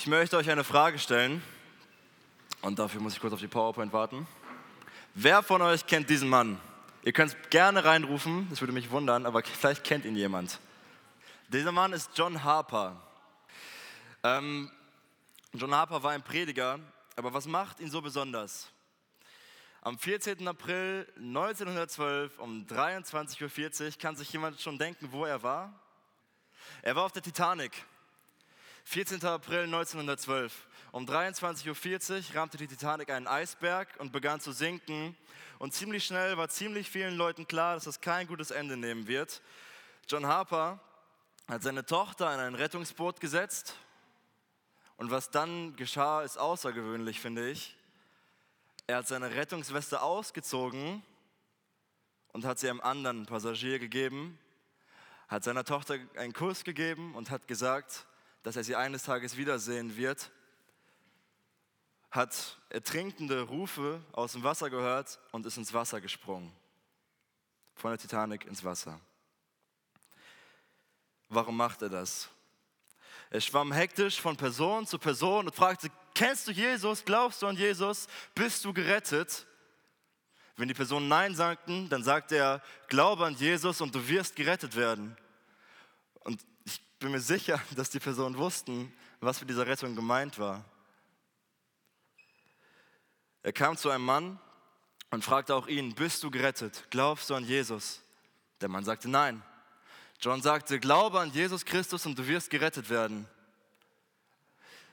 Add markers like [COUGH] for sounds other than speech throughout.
Ich möchte euch eine Frage stellen und dafür muss ich kurz auf die PowerPoint warten. Wer von euch kennt diesen Mann? Ihr könnt es gerne reinrufen, das würde mich wundern, aber [LAUGHS] vielleicht kennt ihn jemand. Dieser Mann ist John Harper. Ähm, John Harper war ein Prediger, aber was macht ihn so besonders? Am 14. April 1912 um 23.40 Uhr kann sich jemand schon denken, wo er war? Er war auf der Titanic. 14. April 1912. Um 23.40 Uhr rammte die Titanic einen Eisberg und begann zu sinken. Und ziemlich schnell war ziemlich vielen Leuten klar, dass das kein gutes Ende nehmen wird. John Harper hat seine Tochter in ein Rettungsboot gesetzt. Und was dann geschah, ist außergewöhnlich, finde ich. Er hat seine Rettungsweste ausgezogen und hat sie einem anderen Passagier gegeben, hat seiner Tochter einen Kuss gegeben und hat gesagt, dass er sie eines Tages wiedersehen wird, hat ertrinkende Rufe aus dem Wasser gehört und ist ins Wasser gesprungen. Von der Titanic ins Wasser. Warum macht er das? Er schwamm hektisch von Person zu Person und fragte, kennst du Jesus? Glaubst du an Jesus? Bist du gerettet? Wenn die Personen Nein sagten, dann sagte er, glaube an Jesus und du wirst gerettet werden. Und bin mir sicher, [LAUGHS] dass die Personen wussten, was mit dieser Rettung gemeint war. Er kam zu einem Mann und fragte auch ihn, bist du gerettet? Glaubst du an Jesus? Der Mann sagte nein. John sagte, glaube an Jesus Christus und du wirst gerettet werden.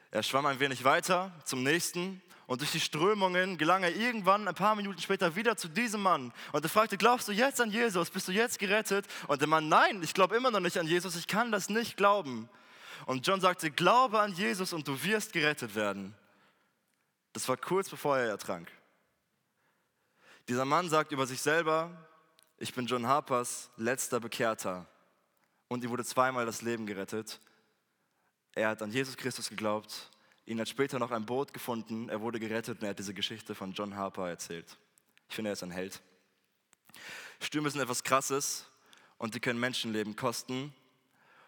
Er schwamm ein wenig weiter zum nächsten und durch die Strömungen gelang er irgendwann ein paar Minuten später wieder zu diesem Mann und er fragte, glaubst du jetzt an Jesus? Bist du jetzt gerettet? Und der Mann, nein, ich glaube immer noch nicht an Jesus, ich kann das nicht glauben. Und John sagte, glaube an Jesus und du wirst gerettet werden. Das war kurz bevor er ertrank. Dieser Mann sagt über sich selber, ich bin John Harpers letzter Bekehrter. Und ihm wurde zweimal das Leben gerettet. Er hat an Jesus Christus geglaubt. Ihn hat später noch ein Boot gefunden. Er wurde gerettet und er hat diese Geschichte von John Harper erzählt. Ich finde, er ist ein Held. Stürme sind etwas Krasses und die können Menschenleben kosten.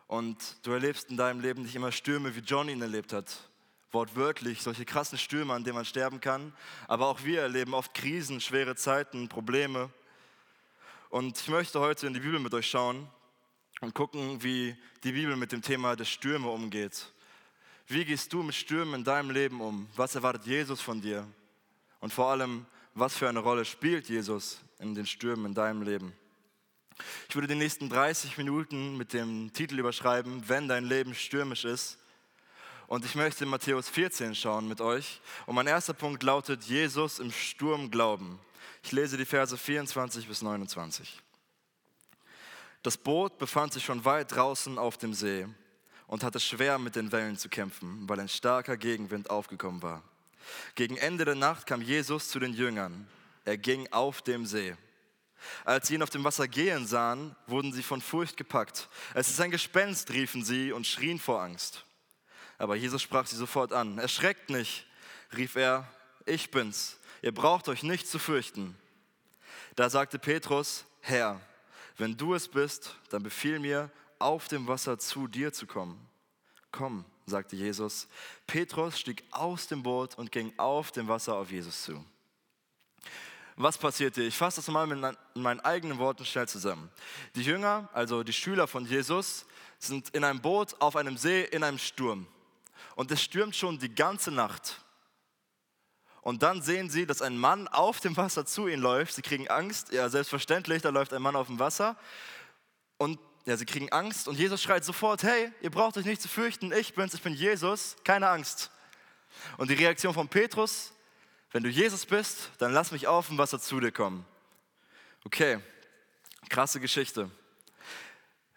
Und du erlebst in deinem Leben nicht immer Stürme, wie John ihn erlebt hat wortwörtlich, solche krassen Stürme, an denen man sterben kann. Aber auch wir erleben oft Krisen, schwere Zeiten, Probleme. Und ich möchte heute in die Bibel mit euch schauen und gucken, wie die Bibel mit dem Thema der Stürme umgeht. Wie gehst du mit Stürmen in deinem Leben um? Was erwartet Jesus von dir? Und vor allem, was für eine Rolle spielt Jesus in den Stürmen in deinem Leben? Ich würde die nächsten 30 Minuten mit dem Titel überschreiben, wenn dein Leben stürmisch ist. Und ich möchte in Matthäus 14 schauen mit euch. Und mein erster Punkt lautet, Jesus im Sturm glauben. Ich lese die Verse 24 bis 29. Das Boot befand sich schon weit draußen auf dem See und hatte schwer mit den Wellen zu kämpfen, weil ein starker Gegenwind aufgekommen war. Gegen Ende der Nacht kam Jesus zu den Jüngern. Er ging auf dem See. Als sie ihn auf dem Wasser gehen sahen, wurden sie von Furcht gepackt. Es ist ein Gespenst, riefen sie und schrien vor Angst. Aber Jesus sprach sie sofort an. Erschreckt nicht, rief er, ich bin's. Ihr braucht euch nicht zu fürchten. Da sagte Petrus, Herr, wenn du es bist, dann befiehl mir, auf dem Wasser zu dir zu kommen. Komm, sagte Jesus. Petrus stieg aus dem Boot und ging auf dem Wasser auf Jesus zu. Was passierte? Ich fasse das mal mit meinen eigenen Worten schnell zusammen. Die Jünger, also die Schüler von Jesus, sind in einem Boot auf einem See in einem Sturm und es stürmt schon die ganze Nacht. Und dann sehen sie, dass ein Mann auf dem Wasser zu ihnen läuft. Sie kriegen Angst. Ja, selbstverständlich, da läuft ein Mann auf dem Wasser. Und ja, sie kriegen Angst. Und Jesus schreit sofort: Hey, ihr braucht euch nicht zu fürchten. Ich bin's, ich bin Jesus. Keine Angst. Und die Reaktion von Petrus: Wenn du Jesus bist, dann lass mich auf dem Wasser zu dir kommen. Okay, krasse Geschichte.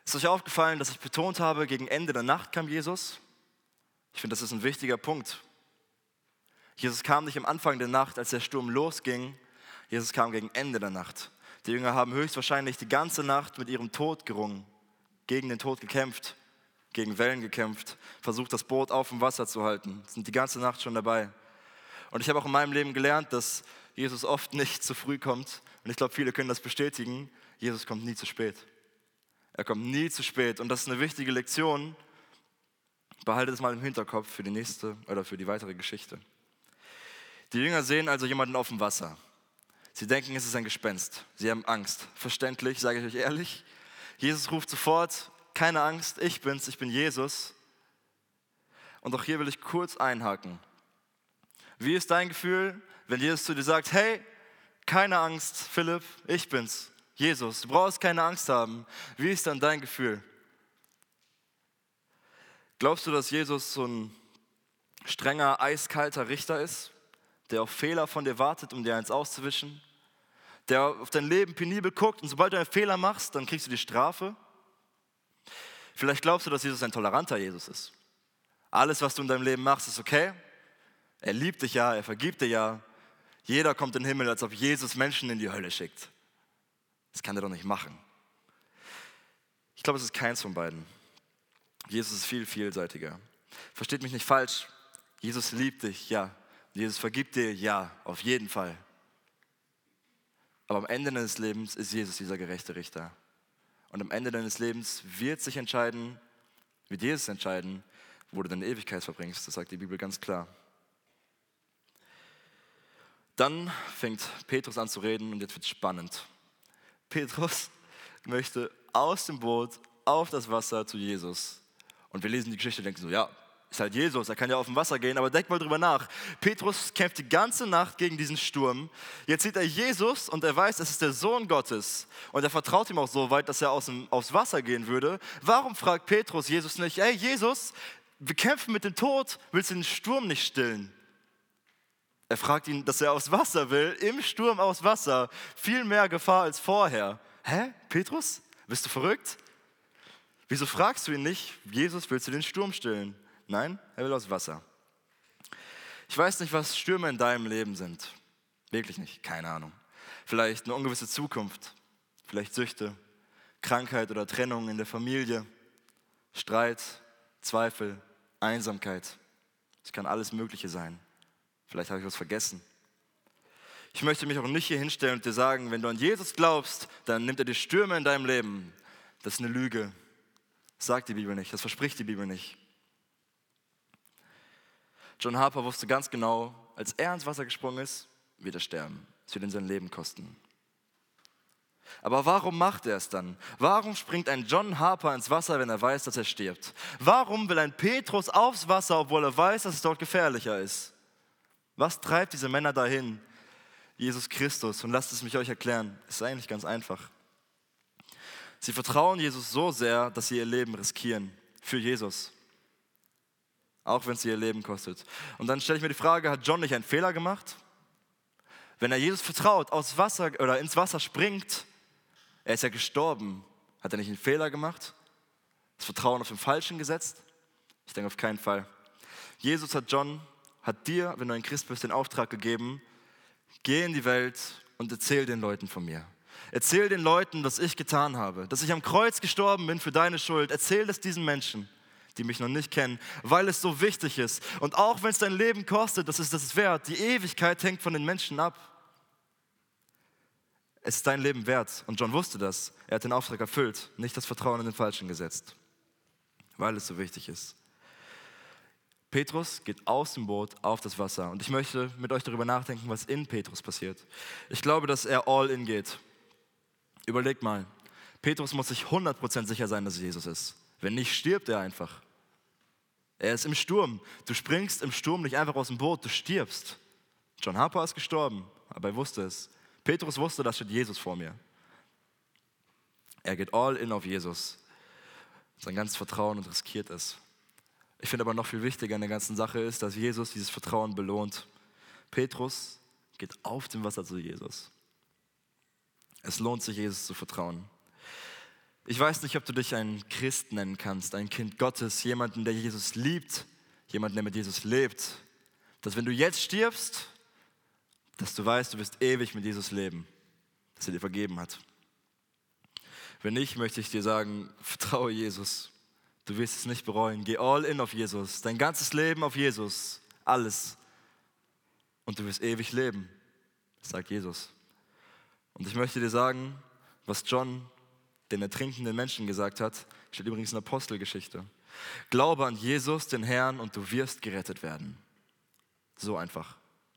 Ist euch aufgefallen, dass ich betont habe, gegen Ende der Nacht kam Jesus? Ich finde, das ist ein wichtiger Punkt. Jesus kam nicht am Anfang der Nacht, als der Sturm losging. Jesus kam gegen Ende der Nacht. Die Jünger haben höchstwahrscheinlich die ganze Nacht mit ihrem Tod gerungen, gegen den Tod gekämpft, gegen Wellen gekämpft, versucht das Boot auf dem Wasser zu halten, sind die ganze Nacht schon dabei. Und ich habe auch in meinem Leben gelernt, dass Jesus oft nicht zu früh kommt. Und ich glaube, viele können das bestätigen. Jesus kommt nie zu spät. Er kommt nie zu spät. Und das ist eine wichtige Lektion, Behalte das mal im Hinterkopf für die nächste oder für die weitere Geschichte. Die Jünger sehen also jemanden auf dem Wasser. Sie denken, es ist ein Gespenst. Sie haben Angst. Verständlich, sage ich euch ehrlich. Jesus ruft sofort, keine Angst, ich bin's, ich bin Jesus. Und auch hier will ich kurz einhaken. Wie ist dein Gefühl, wenn Jesus zu dir sagt, hey, keine Angst, Philipp, ich bin's, Jesus, du brauchst keine Angst haben. Wie ist dann dein Gefühl? Glaubst du, dass Jesus so ein strenger, eiskalter Richter ist, der auf Fehler von dir wartet, um dir eins auszuwischen? Der auf dein Leben penibel guckt und sobald du einen Fehler machst, dann kriegst du die Strafe? Vielleicht glaubst du, dass Jesus ein toleranter Jesus ist. Alles, was du in deinem Leben machst, ist okay. Er liebt dich ja, er vergibt dir ja. Jeder kommt in den Himmel, als ob Jesus Menschen in die Hölle schickt. Das kann er doch nicht machen. Ich glaube, es ist keins von beiden. Jesus ist viel vielseitiger. Versteht mich nicht falsch. Jesus liebt dich, ja. Jesus vergibt dir, ja, auf jeden Fall. Aber am Ende deines Lebens ist Jesus dieser gerechte Richter. Und am Ende deines Lebens wird sich entscheiden, wird Jesus entscheiden, wo du deine Ewigkeit verbringst. Das sagt die Bibel ganz klar. Dann fängt Petrus an zu reden und jetzt wird es spannend. Petrus [LAUGHS] möchte aus dem Boot auf das Wasser zu Jesus. Und wir lesen die Geschichte und denken so, ja, ist halt Jesus, er kann ja auf dem Wasser gehen, aber denk mal drüber nach. Petrus kämpft die ganze Nacht gegen diesen Sturm. Jetzt sieht er Jesus und er weiß, es ist der Sohn Gottes. Und er vertraut ihm auch so weit, dass er aus dem, aufs Wasser gehen würde. Warum fragt Petrus Jesus nicht, hey Jesus, wir kämpfen mit dem Tod, willst du den Sturm nicht stillen? Er fragt ihn, dass er aufs Wasser will, im Sturm aufs Wasser. Viel mehr Gefahr als vorher. Hä, Petrus? Bist du verrückt? Wieso fragst du ihn nicht, Jesus, willst du den Sturm stillen? Nein, er will aus Wasser. Ich weiß nicht, was Stürme in deinem Leben sind. Wirklich nicht, keine Ahnung. Vielleicht eine ungewisse Zukunft, vielleicht Süchte, Krankheit oder Trennung in der Familie, Streit, Zweifel, Einsamkeit. Es kann alles Mögliche sein. Vielleicht habe ich was vergessen. Ich möchte mich auch nicht hier hinstellen und dir sagen, wenn du an Jesus glaubst, dann nimmt er die Stürme in deinem Leben. Das ist eine Lüge. Das sagt die Bibel nicht, das verspricht die Bibel nicht. John Harper wusste ganz genau, als er ins Wasser gesprungen ist, wird er sterben. Es wird ihn sein Leben kosten. Aber warum macht er es dann? Warum springt ein John Harper ins Wasser, wenn er weiß, dass er stirbt? Warum will ein Petrus aufs Wasser, obwohl er weiß, dass es dort gefährlicher ist? Was treibt diese Männer dahin? Jesus Christus. Und lasst es mich euch erklären. Es ist eigentlich ganz einfach. Sie vertrauen Jesus so sehr, dass sie ihr Leben riskieren für Jesus. Auch wenn es ihr Leben kostet. Und dann stelle ich mir die Frage, hat John nicht einen Fehler gemacht? Wenn er Jesus vertraut, aus Wasser oder ins Wasser springt, er ist ja gestorben. Hat er nicht einen Fehler gemacht? Das Vertrauen auf den Falschen gesetzt? Ich denke auf keinen Fall. Jesus hat John, hat dir, wenn du ein Christ bist, den Auftrag gegeben, geh in die Welt und erzähl den Leuten von mir. Erzähl den Leuten, was ich getan habe, dass ich am Kreuz gestorben bin für deine Schuld. Erzähl es diesen Menschen, die mich noch nicht kennen, weil es so wichtig ist. Und auch wenn es dein Leben kostet, das ist das wert. Die Ewigkeit hängt von den Menschen ab. Es ist dein Leben wert. Und John wusste das. Er hat den Auftrag erfüllt, nicht das Vertrauen in den Falschen gesetzt, weil es so wichtig ist. Petrus geht aus dem Boot auf das Wasser. Und ich möchte mit euch darüber nachdenken, was in Petrus passiert. Ich glaube, dass er all in geht. Überleg mal, Petrus muss sich 100% sicher sein, dass es Jesus ist. Wenn nicht, stirbt er einfach. Er ist im Sturm. Du springst im Sturm nicht einfach aus dem Boot, du stirbst. John Harper ist gestorben, aber er wusste es. Petrus wusste, da steht Jesus vor mir. Er geht all in auf Jesus. Sein ganzes Vertrauen und riskiert es. Ich finde aber noch viel wichtiger an der ganzen Sache ist, dass Jesus dieses Vertrauen belohnt. Petrus geht auf dem Wasser zu Jesus. Es lohnt sich, Jesus zu vertrauen. Ich weiß nicht, ob du dich ein Christ nennen kannst, ein Kind Gottes, jemanden, der Jesus liebt, jemanden, der mit Jesus lebt. Dass wenn du jetzt stirbst, dass du weißt, du wirst ewig mit Jesus leben, dass er dir vergeben hat. Wenn nicht, möchte ich dir sagen, vertraue Jesus. Du wirst es nicht bereuen. Geh all in auf Jesus, dein ganzes Leben auf Jesus, alles. Und du wirst ewig leben, sagt Jesus. Und ich möchte dir sagen, was John den ertrinkenden Menschen gesagt hat, steht übrigens in der Apostelgeschichte. Glaube an Jesus, den Herrn, und du wirst gerettet werden. So einfach,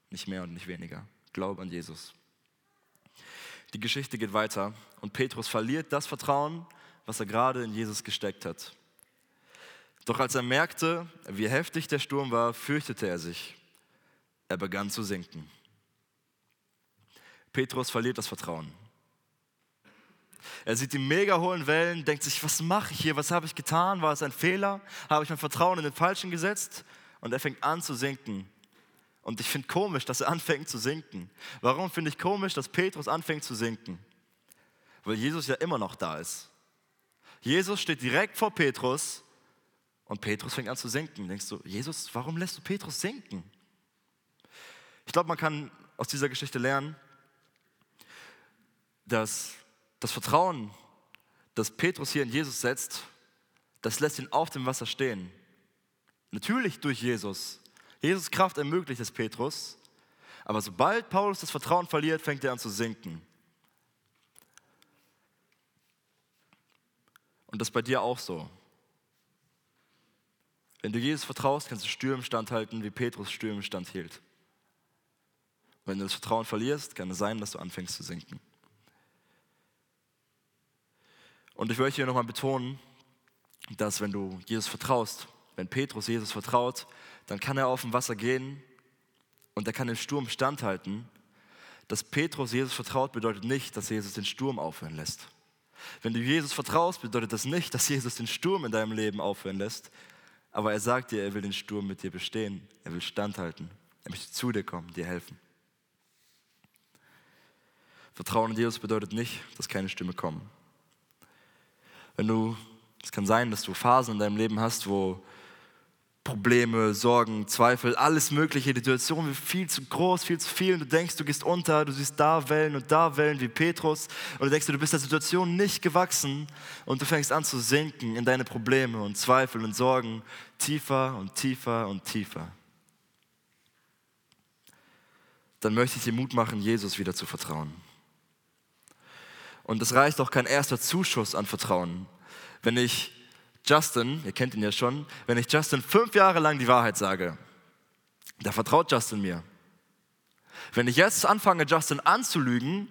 nicht mehr und nicht weniger. Glaube an Jesus. Die Geschichte geht weiter und Petrus verliert das Vertrauen, was er gerade in Jesus gesteckt hat. Doch als er merkte, wie heftig der Sturm war, fürchtete er sich. Er begann zu sinken. Petrus verliert das Vertrauen. Er sieht die mega hohen Wellen, denkt sich, was mache ich hier? Was habe ich getan? War es ein Fehler? Habe ich mein Vertrauen in den Falschen gesetzt? Und er fängt an zu sinken. Und ich finde komisch, dass er [LAUGHS] anfängt zu sinken. Warum finde ich komisch, dass Petrus anfängt zu sinken? Weil Jesus ja immer noch da ist. Jesus steht direkt vor Petrus und Petrus fängt an zu sinken. Denkst du, Jesus, warum lässt du Petrus sinken? Ich glaube, man kann aus dieser Geschichte lernen, dass das Vertrauen, das Petrus hier in Jesus setzt, das lässt ihn auf dem Wasser stehen. Natürlich durch Jesus. Jesus Kraft ermöglicht es Petrus, aber sobald Paulus das Vertrauen verliert, fängt er an zu sinken. Und das ist bei dir auch so. Wenn du Jesus vertraust, kannst du Stürmen standhalten, wie Petrus Stürmen standhielt. Wenn du das Vertrauen verlierst, kann es sein, dass du anfängst zu sinken. Und ich möchte hier nochmal betonen, dass wenn du Jesus vertraust, wenn Petrus Jesus vertraut, dann kann er auf dem Wasser gehen und er kann den Sturm standhalten. Dass Petrus Jesus vertraut, bedeutet nicht, dass Jesus den Sturm aufhören lässt. Wenn du Jesus vertraust, bedeutet das nicht, dass Jesus den Sturm in deinem Leben aufhören lässt. Aber er sagt dir, er will den Sturm mit dir bestehen. Er will standhalten. Er möchte zu dir kommen, dir helfen. Vertrauen in Jesus bedeutet nicht, dass keine Stimme kommen. Wenn du, es kann sein, dass du Phasen in deinem Leben hast, wo Probleme, Sorgen, Zweifel, alles Mögliche. Die Situation wird viel zu groß, viel zu viel. Und du denkst, du gehst unter, du siehst da Wellen und da Wellen wie Petrus. Und du denkst, du bist der Situation nicht gewachsen. Und du fängst an zu sinken in deine Probleme und Zweifel und Sorgen. Tiefer und tiefer und tiefer. Dann möchte ich dir Mut machen, Jesus wieder zu vertrauen. Und es reicht auch kein erster Zuschuss an Vertrauen. Wenn ich Justin, ihr kennt ihn ja schon, wenn ich Justin fünf Jahre lang die Wahrheit sage, da vertraut Justin mir. Wenn ich jetzt anfange, Justin anzulügen,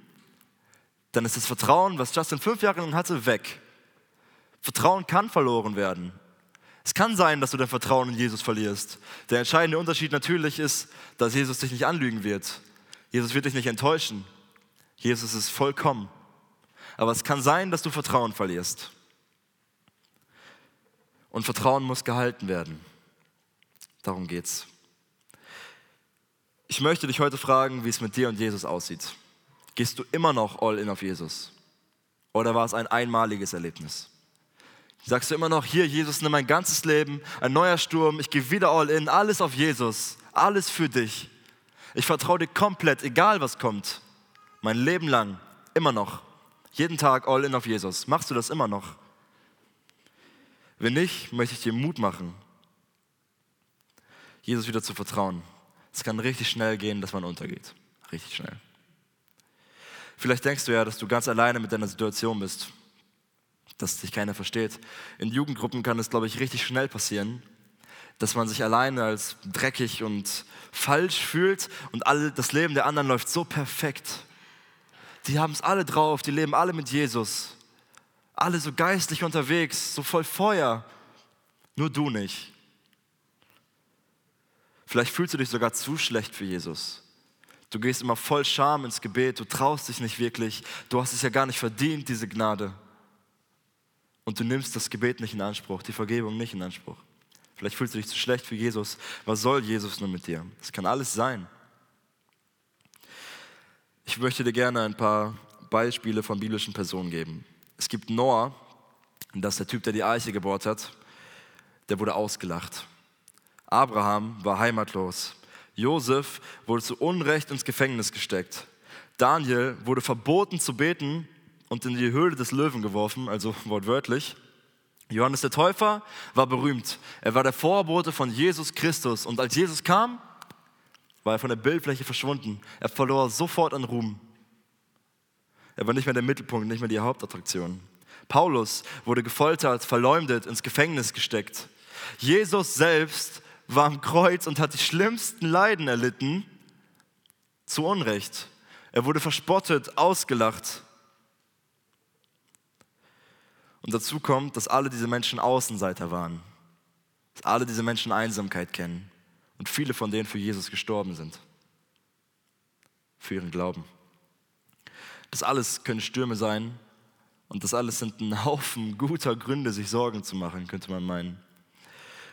dann ist das Vertrauen, was Justin fünf Jahre lang hatte, weg. Vertrauen kann verloren werden. Es kann sein, dass du dein Vertrauen in Jesus verlierst. Der entscheidende Unterschied natürlich ist, dass Jesus dich nicht anlügen wird. Jesus wird dich nicht enttäuschen. Jesus ist vollkommen. Aber es kann sein, dass du Vertrauen verlierst. Und Vertrauen muss gehalten werden. Darum geht's. Ich möchte dich heute fragen, wie es mit dir und Jesus aussieht. Gehst du immer noch all in auf Jesus? Oder war es ein einmaliges Erlebnis? Sagst du immer noch, hier, Jesus, nimm mein ganzes Leben, ein neuer Sturm, ich gehe wieder all in, alles auf Jesus, alles für dich. Ich vertraue dir komplett, egal was kommt. Mein Leben lang, immer noch. Jeden Tag all in auf Jesus. Machst du das immer noch? Wenn nicht, möchte ich dir Mut machen, Jesus wieder zu vertrauen. Es kann richtig schnell gehen, dass man untergeht. Richtig schnell. Vielleicht denkst du ja, dass du ganz alleine mit deiner Situation bist, dass dich keiner versteht. In Jugendgruppen kann es, glaube ich, richtig schnell passieren, dass man sich alleine als dreckig und falsch fühlt und alle, das Leben der anderen läuft so perfekt. Die haben es alle drauf, die leben alle mit Jesus alle so geistlich unterwegs, so voll Feuer, nur du nicht. Vielleicht fühlst du dich sogar zu schlecht für Jesus. Du gehst immer voll Scham ins Gebet, du traust dich nicht wirklich, du hast es ja gar nicht verdient, diese Gnade. Und du nimmst das Gebet nicht in Anspruch, die Vergebung nicht in Anspruch. Vielleicht fühlst du dich zu schlecht für Jesus. Was soll Jesus nur mit dir? Das kann alles sein. Ich möchte dir gerne ein paar Beispiele von biblischen Personen geben. Es gibt Noah, das ist der Typ, der die Eiche gebaut hat, der wurde ausgelacht. Abraham war heimatlos. Josef wurde zu Unrecht ins Gefängnis gesteckt. Daniel wurde verboten zu beten und in die Höhle des Löwen geworfen, also [LAUGHS] wortwörtlich. Johannes der Täufer war berühmt. Er war der Vorbote von Jesus Christus. Und als Jesus kam, war er von der Bildfläche verschwunden. Er verlor sofort an Ruhm. Er war nicht mehr der Mittelpunkt, nicht mehr die Hauptattraktion. Paulus wurde gefoltert, verleumdet, ins Gefängnis gesteckt. Jesus selbst war am Kreuz und hat die schlimmsten Leiden erlitten, zu Unrecht. Er wurde verspottet, ausgelacht. Und dazu kommt, dass alle diese Menschen Außenseiter waren. Dass alle diese Menschen Einsamkeit kennen. Und viele von denen für Jesus gestorben sind. Für ihren Glauben. Das alles können Stürme sein. Und das alles sind ein Haufen guter Gründe, sich Sorgen zu machen, könnte man meinen.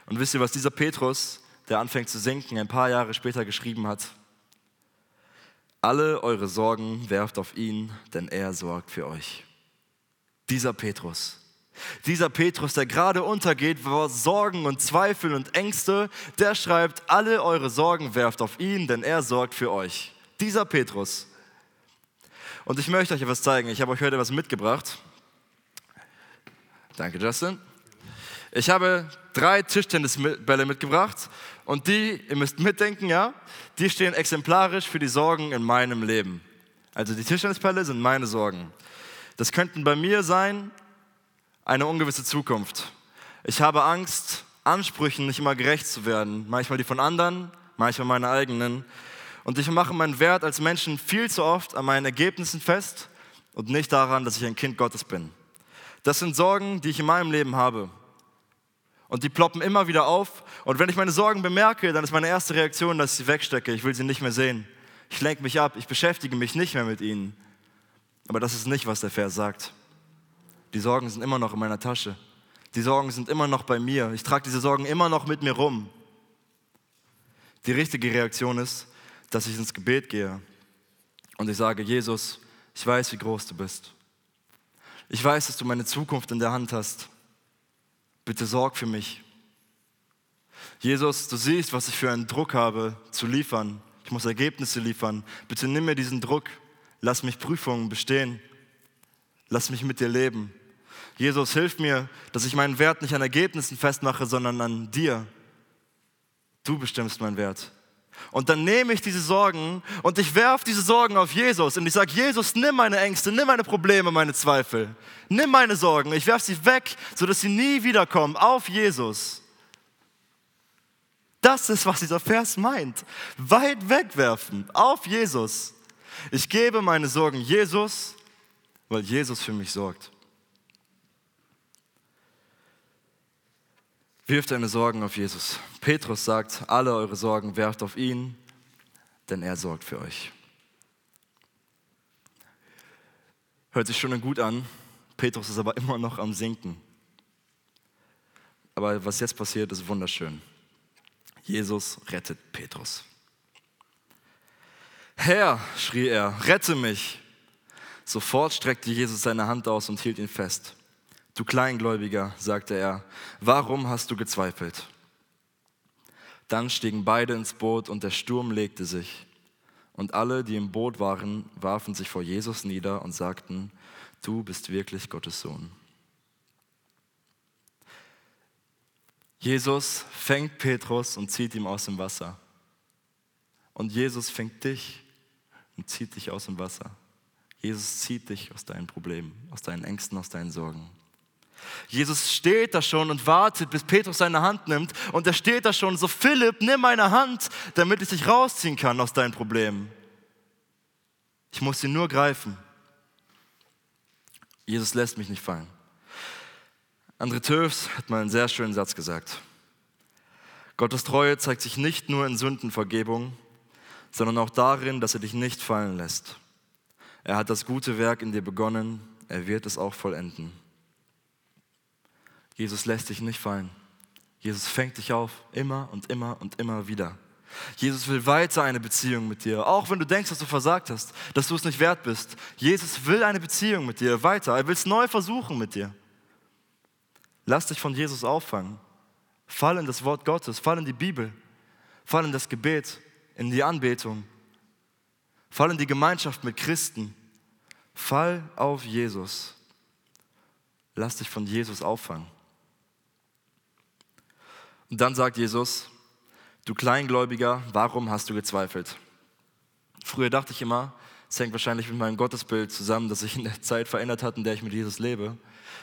Und wisst ihr, was dieser Petrus, der anfängt zu sinken, ein paar Jahre später geschrieben hat? Alle eure Sorgen werft auf ihn, denn er sorgt für euch. Dieser Petrus. Dieser Petrus, der gerade untergeht vor Sorgen und Zweifel und Ängste, der schreibt, alle eure Sorgen werft auf ihn, denn er sorgt für euch. Dieser Petrus. Und ich möchte euch etwas zeigen. Ich habe euch heute etwas mitgebracht. Danke, Justin. Ich habe drei Tischtennisbälle mitgebracht und die, ihr müsst mitdenken, ja, die stehen exemplarisch für die Sorgen in meinem Leben. Also die Tischtennisbälle sind meine Sorgen. Das könnten bei mir sein eine ungewisse Zukunft. Ich habe Angst, Ansprüchen nicht immer gerecht zu werden, manchmal die von anderen, manchmal meine eigenen. Und ich mache meinen Wert als Menschen viel zu oft an meinen Ergebnissen fest und nicht daran, dass ich ein Kind Gottes bin. Das sind Sorgen, die ich in meinem Leben habe. Und die ploppen immer wieder auf. Und wenn ich meine Sorgen bemerke, dann ist meine erste Reaktion, dass ich sie wegstecke. Ich will sie nicht mehr sehen. Ich lenke mich ab. Ich beschäftige mich nicht mehr mit ihnen. Aber das ist nicht, was der Vers sagt. Die Sorgen sind immer noch in meiner Tasche. Die Sorgen sind immer noch bei mir. Ich trage diese Sorgen immer noch mit mir rum. Die richtige Reaktion ist, dass ich ins Gebet gehe und ich sage, Jesus, ich weiß, wie groß du bist. Ich weiß, dass du meine Zukunft in der Hand hast. Bitte sorg für mich. Jesus, du siehst, was ich für einen Druck habe zu liefern. Ich muss Ergebnisse liefern. Bitte nimm mir diesen Druck. Lass mich Prüfungen bestehen. Lass mich mit dir leben. Jesus, hilf mir, dass ich meinen Wert nicht an Ergebnissen festmache, sondern an dir. Du bestimmst meinen Wert. Und dann nehme ich diese Sorgen und ich werfe diese Sorgen auf Jesus und ich sage, Jesus, nimm meine Ängste, nimm meine Probleme, meine Zweifel, nimm meine Sorgen, ich werfe sie weg, sodass sie nie wiederkommen, auf Jesus. Das ist, was dieser Vers meint. Weit wegwerfen, auf Jesus. Ich gebe meine Sorgen Jesus, weil Jesus für mich sorgt. Wirft deine Sorgen auf Jesus. Petrus sagt, alle eure Sorgen werft auf ihn, denn er sorgt für euch. Hört sich schon gut an. Petrus ist aber [LAUGHS] immer noch am Sinken. Aber was jetzt passiert, ist wunderschön. Jesus rettet Petrus. Herr, schrie er, rette mich. Sofort streckte Jesus seine Hand aus und hielt ihn fest. Du Kleingläubiger, sagte er, warum hast du gezweifelt? Dann stiegen beide ins Boot und der Sturm legte sich. Und alle, die im Boot waren, warfen sich vor Jesus nieder und sagten, du bist wirklich Gottes Sohn. Jesus fängt Petrus und zieht ihn aus dem Wasser. Und Jesus fängt dich und zieht dich aus dem Wasser. Jesus zieht dich aus deinen Problemen, aus deinen Ängsten, aus deinen Sorgen. Jesus steht da schon und wartet, bis Petrus seine Hand nimmt. Und er steht da schon so, Philipp, nimm meine Hand, damit ich dich rausziehen kann aus deinen Problemen. Ich muss sie nur greifen. Jesus lässt mich nicht fallen. André Töfs hat mal einen sehr schönen Satz gesagt. Gottes Treue zeigt sich nicht nur in Sündenvergebung, sondern auch darin, dass er dich nicht fallen lässt. Er hat das gute Werk in dir begonnen, er wird es auch vollenden. Jesus lässt dich nicht fallen. Jesus fängt dich auf, immer und immer und immer wieder. Jesus will weiter eine Beziehung mit dir, auch wenn du denkst, dass du versagt hast, dass du es nicht wert bist. Jesus will eine Beziehung mit dir weiter. Er will es neu versuchen mit dir. Lass dich von Jesus auffangen. Fall in das Wort Gottes, fall in die Bibel, fall in das Gebet, in die Anbetung, fall in die Gemeinschaft mit Christen. Fall auf Jesus. Lass dich von Jesus auffangen. Und dann sagt Jesus, du Kleingläubiger, warum hast du gezweifelt? Früher dachte ich immer, es hängt wahrscheinlich mit meinem Gottesbild zusammen, das sich in der Zeit verändert hat, in der ich mit Jesus lebe.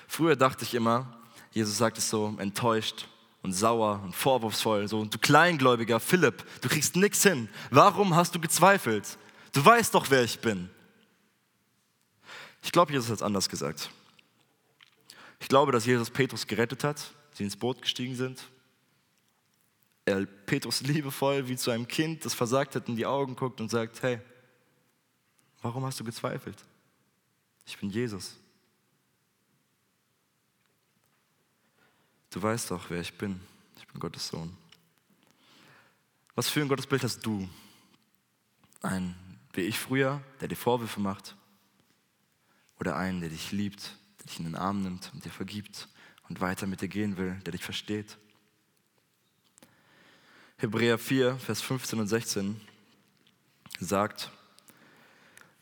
Früher dachte ich immer, Jesus sagt es so enttäuscht und sauer und vorwurfsvoll. So, du Kleingläubiger Philipp, du kriegst nichts hin. Warum hast du gezweifelt? Du weißt doch, wer ich bin. Ich glaube, Jesus hat es anders gesagt. Ich glaube, dass Jesus Petrus gerettet hat, sie ins Boot gestiegen sind. Er Petrus liebevoll wie zu einem Kind, das versagt hat, in die Augen guckt und sagt, hey, warum hast du gezweifelt? Ich bin Jesus. Du weißt doch, wer ich bin. Ich bin Gottes Sohn. Was für ein Gottesbild hast du? Ein wie ich früher, der dir Vorwürfe macht? Oder einen, der dich liebt, der dich in den Arm nimmt und dir vergibt und weiter mit dir gehen will, der dich versteht? Hebräer 4, Vers 15 und 16 sagt,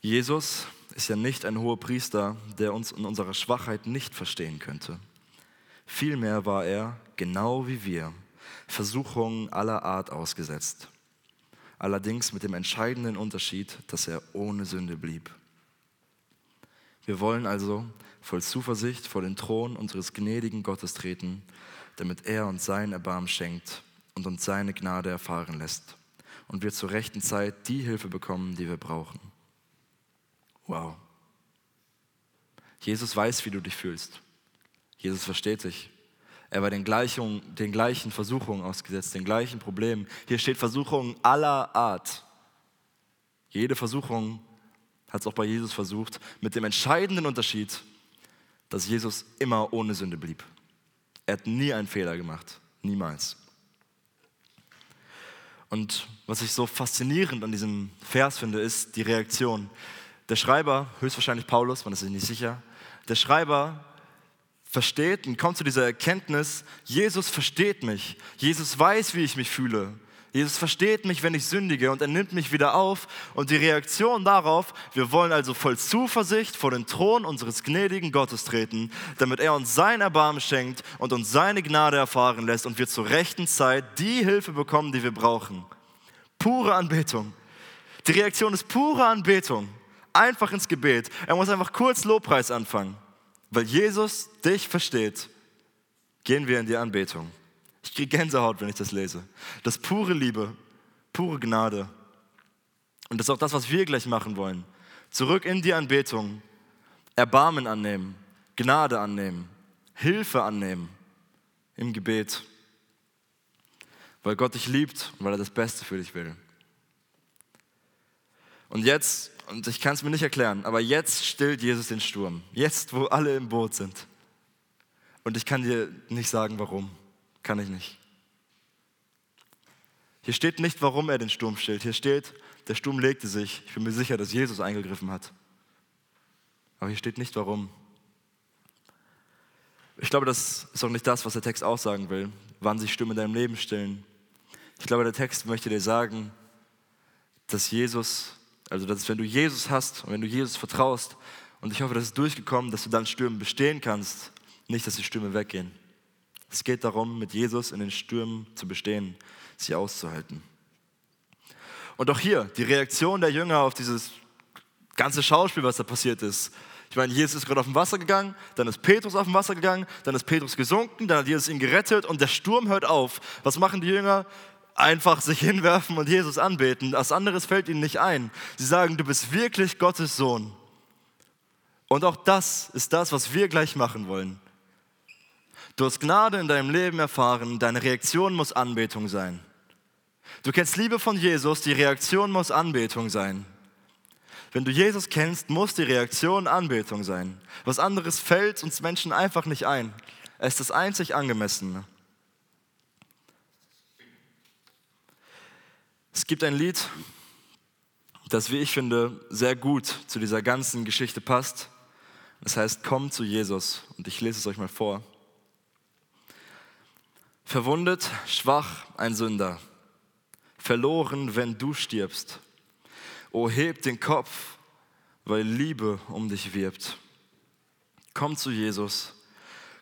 Jesus ist ja nicht ein hoher Priester, der uns in unserer Schwachheit nicht verstehen könnte. Vielmehr war er, genau wie wir, Versuchungen aller Art ausgesetzt. Allerdings mit dem entscheidenden Unterschied, dass er ohne Sünde blieb. Wir wollen also voll Zuversicht vor den Thron unseres gnädigen Gottes treten, damit er uns sein Erbarmen schenkt und uns seine Gnade erfahren lässt und wir zur rechten Zeit die Hilfe bekommen, die wir brauchen. Wow. Jesus weiß, wie du dich fühlst. Jesus versteht dich. Er war den gleichen, den gleichen Versuchungen ausgesetzt, den gleichen Problemen. Hier steht Versuchungen aller Art. Jede Versuchung hat es auch bei Jesus versucht, mit dem entscheidenden Unterschied, dass Jesus immer ohne Sünde blieb. Er hat nie einen Fehler gemacht, niemals. Und was ich so faszinierend an diesem Vers finde, ist die Reaktion. Der Schreiber, höchstwahrscheinlich Paulus, man ist sich nicht sicher, der Schreiber versteht und kommt zu dieser Erkenntnis, Jesus versteht mich. Jesus weiß, wie ich mich fühle. Jesus versteht mich, wenn ich sündige und er nimmt mich wieder auf. Und die Reaktion darauf, wir wollen also voll Zuversicht vor den Thron unseres gnädigen Gottes treten, damit er uns sein Erbarmen schenkt und uns seine Gnade erfahren lässt und wir zur rechten Zeit die Hilfe bekommen, die wir brauchen. Pure Anbetung. Die Reaktion ist pure Anbetung. Einfach ins Gebet. Er muss einfach kurz Lobpreis anfangen. Weil Jesus dich versteht, gehen wir in die Anbetung. Kriege Gänsehaut, wenn ich das lese. Das pure Liebe, pure Gnade. Und das ist auch das, was wir gleich machen wollen. Zurück in die Anbetung, Erbarmen annehmen, Gnade annehmen, Hilfe annehmen im Gebet. Weil Gott dich liebt und weil er das Beste für dich will. Und jetzt und ich kann es mir nicht erklären, aber jetzt stillt Jesus den Sturm. Jetzt, wo alle im Boot sind. Und ich kann dir nicht sagen, warum. Kann ich nicht. Hier steht nicht, warum er den Sturm stillt. Hier steht, der Sturm legte sich. Ich bin mir sicher, dass Jesus eingegriffen hat. Aber hier steht nicht, warum. Ich glaube, das ist auch nicht das, was der Text aussagen will, wann sich Stürme in deinem Leben stillen. Ich glaube, der Text möchte dir sagen, dass Jesus also, das ist, wenn du Jesus hast und wenn du Jesus vertraust, und ich hoffe, das ist durchgekommen, dass du dann Stürmen bestehen kannst, nicht, dass die Stürme weggehen. Es geht darum, mit Jesus in den Stürmen zu bestehen, sie auszuhalten. Und auch hier, die Reaktion der Jünger auf dieses ganze Schauspiel, was da passiert ist. Ich meine, Jesus ist gerade auf dem Wasser gegangen, dann ist Petrus auf dem Wasser gegangen, dann ist Petrus gesunken, dann hat Jesus ihn gerettet und der Sturm hört auf. Was machen die Jünger? einfach sich [LAUGHS] hinwerfen und Jesus anbeten. Das anderes fällt ihnen nicht ein. Sie sagen, du bist wirklich Gottes Sohn. Und auch das ist das, was wir gleich machen wollen. Du hast Gnade in deinem Leben erfahren, deine Reaktion muss Anbetung sein. Du kennst Liebe von Jesus, die Reaktion muss Anbetung sein. Wenn du Jesus kennst, muss die Reaktion Anbetung sein. Was anderes fällt uns Menschen einfach nicht ein. Es ist das einzig Angemessene. Es gibt ein Lied, das, wie ich finde, sehr gut zu dieser ganzen Geschichte passt. Das heißt, komm zu Jesus. Und ich lese es euch mal vor. Verwundet, schwach, ein Sünder. Verloren, wenn du stirbst. O heb den Kopf, weil Liebe um dich wirbt. Komm zu Jesus,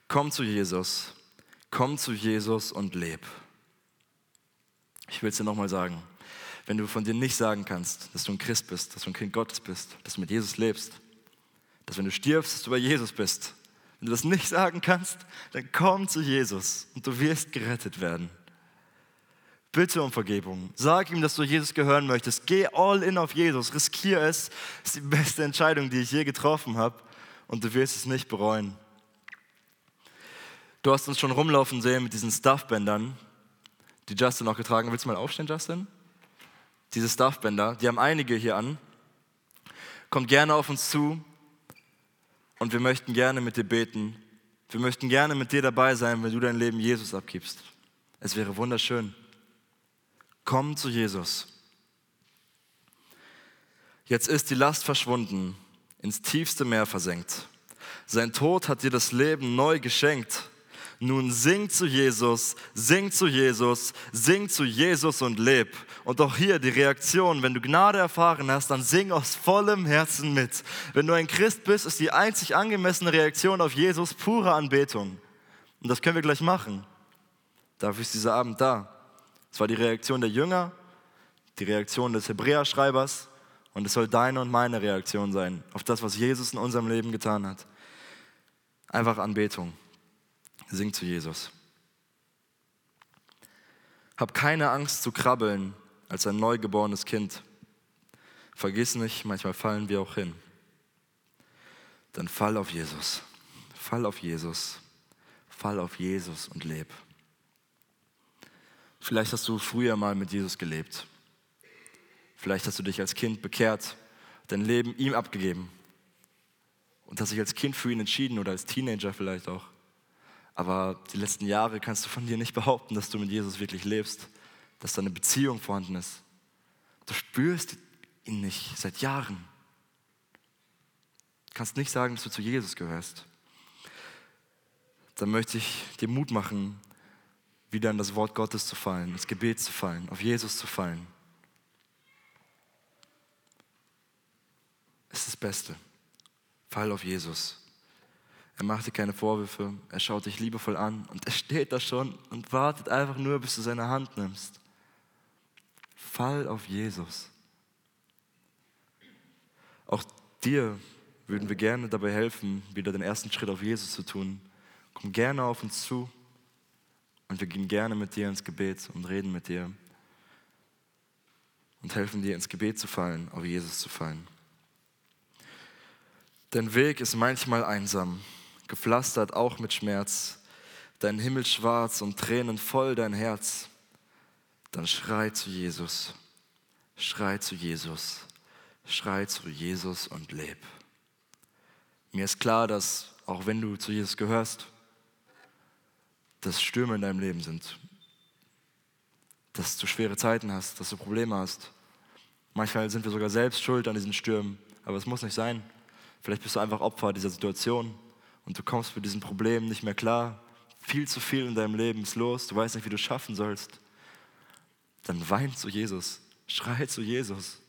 komm zu Jesus, komm zu Jesus und leb. Ich will es dir nochmal sagen wenn du von dir nicht sagen kannst, dass du ein Christ bist, dass du ein Kind Gottes bist, dass du mit Jesus lebst, dass wenn du stirbst, dass du bei Jesus bist, Wenn du das nicht sagen kannst, dann komm zu Jesus und du wirst gerettet werden. Bitte um Vergebung. Sag ihm, dass du Jesus gehören möchtest. Geh all in auf Jesus. Riskier es. Das ist die beste Entscheidung, die ich je getroffen habe. Und du wirst es nicht bereuen. Du hast uns schon rumlaufen sehen mit diesen Stuffbändern, die Justin auch getragen hat. Willst du mal aufstehen, Justin? Diese Stuffbänder, die haben einige hier an. Kommt gerne auf uns zu und wir möchten gerne mit dir beten. Wir möchten gerne mit dir dabei sein, wenn du dein Leben Jesus abgibst. Es wäre wunderschön. Komm zu Jesus. Jetzt ist die Last verschwunden, ins tiefste Meer versenkt. Sein Tod hat dir das Leben neu geschenkt. Nun sing zu Jesus, sing zu Jesus, sing zu Jesus und leb. Und auch hier die Reaktion, wenn du Gnade erfahren hast, dann sing aus vollem Herzen mit. Wenn du ein Christ bist, ist die einzig angemessene Reaktion auf Jesus pure Anbetung. Und das können wir gleich machen. Dafür ist dieser Abend da. Es war die Reaktion der Jünger, die Reaktion des Hebräerschreibers und es soll deine und meine Reaktion sein auf das, was Jesus in unserem Leben getan hat. Einfach Anbetung. Sing zu Jesus. Hab keine Angst zu krabbeln als ein neugeborenes Kind. Vergiss nicht, manchmal fallen wir auch hin. Dann fall auf Jesus. Fall auf Jesus. Fall auf Jesus und leb. Vielleicht hast du früher mal mit Jesus gelebt. Vielleicht hast du dich als Kind bekehrt, dein Leben ihm abgegeben und hast dich als Kind für ihn entschieden oder als Teenager vielleicht auch. Aber die letzten Jahre kannst du von dir nicht behaupten, dass du mit Jesus wirklich lebst, dass da eine Beziehung vorhanden ist. Du spürst ihn nicht seit Jahren. Du kannst nicht sagen, dass du zu Jesus gehörst. Dann möchte ich dir Mut machen, wieder in das Wort Gottes zu fallen, ins Gebet zu fallen, auf Jesus zu fallen. Es ist das Beste. Fall auf Jesus. Er macht dir keine Vorwürfe, er schaut dich liebevoll an und er steht da schon und wartet einfach nur, bis du seine Hand nimmst. Fall auf Jesus. Auch dir würden wir gerne dabei helfen, wieder den ersten Schritt auf Jesus zu tun. Komm gerne auf uns zu und wir gehen gerne mit dir ins Gebet und reden mit dir und helfen dir ins Gebet zu fallen, auf Jesus zu fallen. Dein Weg ist manchmal einsam gepflastert auch mit Schmerz, dein Himmel schwarz und Tränen voll dein Herz, dann schrei zu Jesus, schrei zu Jesus, schrei zu Jesus und leb. Mir ist klar, dass auch wenn du zu Jesus gehörst, dass Stürme in deinem Leben sind, dass du schwere Zeiten hast, dass du Probleme hast. Manchmal sind wir sogar selbst schuld an diesen Stürmen, aber es muss nicht sein. Vielleicht bist du einfach Opfer dieser Situation und du kommst mit diesem Problem nicht mehr klar, viel zu viel in deinem Leben ist los, du weißt nicht, wie du es schaffen sollst, dann wein zu Jesus, schrei zu Jesus.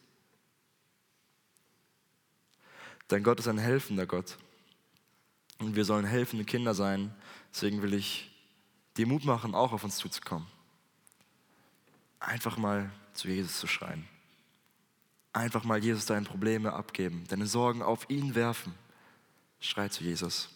Dein Gott ist ein helfender Gott. Und wir sollen helfende Kinder sein. Deswegen will ich dir Mut machen, auch auf uns zuzukommen. Einfach mal zu Jesus zu schreien. Einfach mal Jesus deine Probleme abgeben, deine Sorgen auf ihn werfen. Schrei zu Jesus.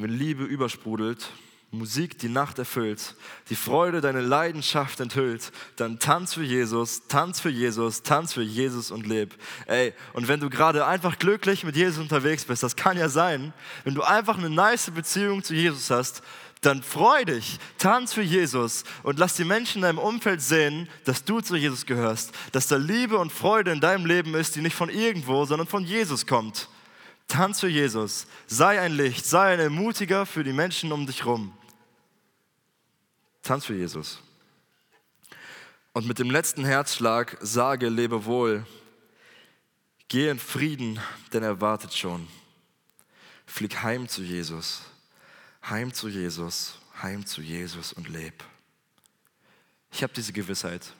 Wenn Liebe übersprudelt, Musik die Nacht erfüllt, die Freude deine Leidenschaft enthüllt, dann tanz für Jesus, tanz für Jesus, tanz für Jesus und leb. Ey, und wenn du gerade einfach glücklich mit Jesus unterwegs bist, das kann ja sein, wenn du einfach eine nice Beziehung zu Jesus hast, dann freu dich, tanz für Jesus und lass die Menschen in deinem Umfeld sehen, dass du zu Jesus gehörst, dass da Liebe und Freude in deinem Leben ist, die nicht von irgendwo, sondern von Jesus kommt. Tanz für Jesus. Sei ein Licht, sei ein Ermutiger für die Menschen um dich herum. Tanz für Jesus. Und mit dem letzten Herzschlag sage, lebe wohl. Geh in Frieden, denn er wartet schon. Flieg heim zu Jesus. Heim zu Jesus, heim zu Jesus und leb. Ich habe diese Gewissheit.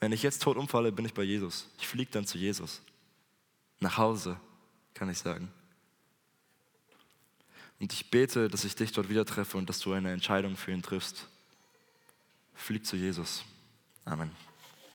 Wenn ich jetzt tot umfalle, bin ich bei Jesus. Ich fliege dann zu Jesus. Nach Hause kann ich sagen. Und ich bete, dass ich dich dort wieder treffe und dass du eine Entscheidung für ihn triffst. Flieg zu Jesus. Amen.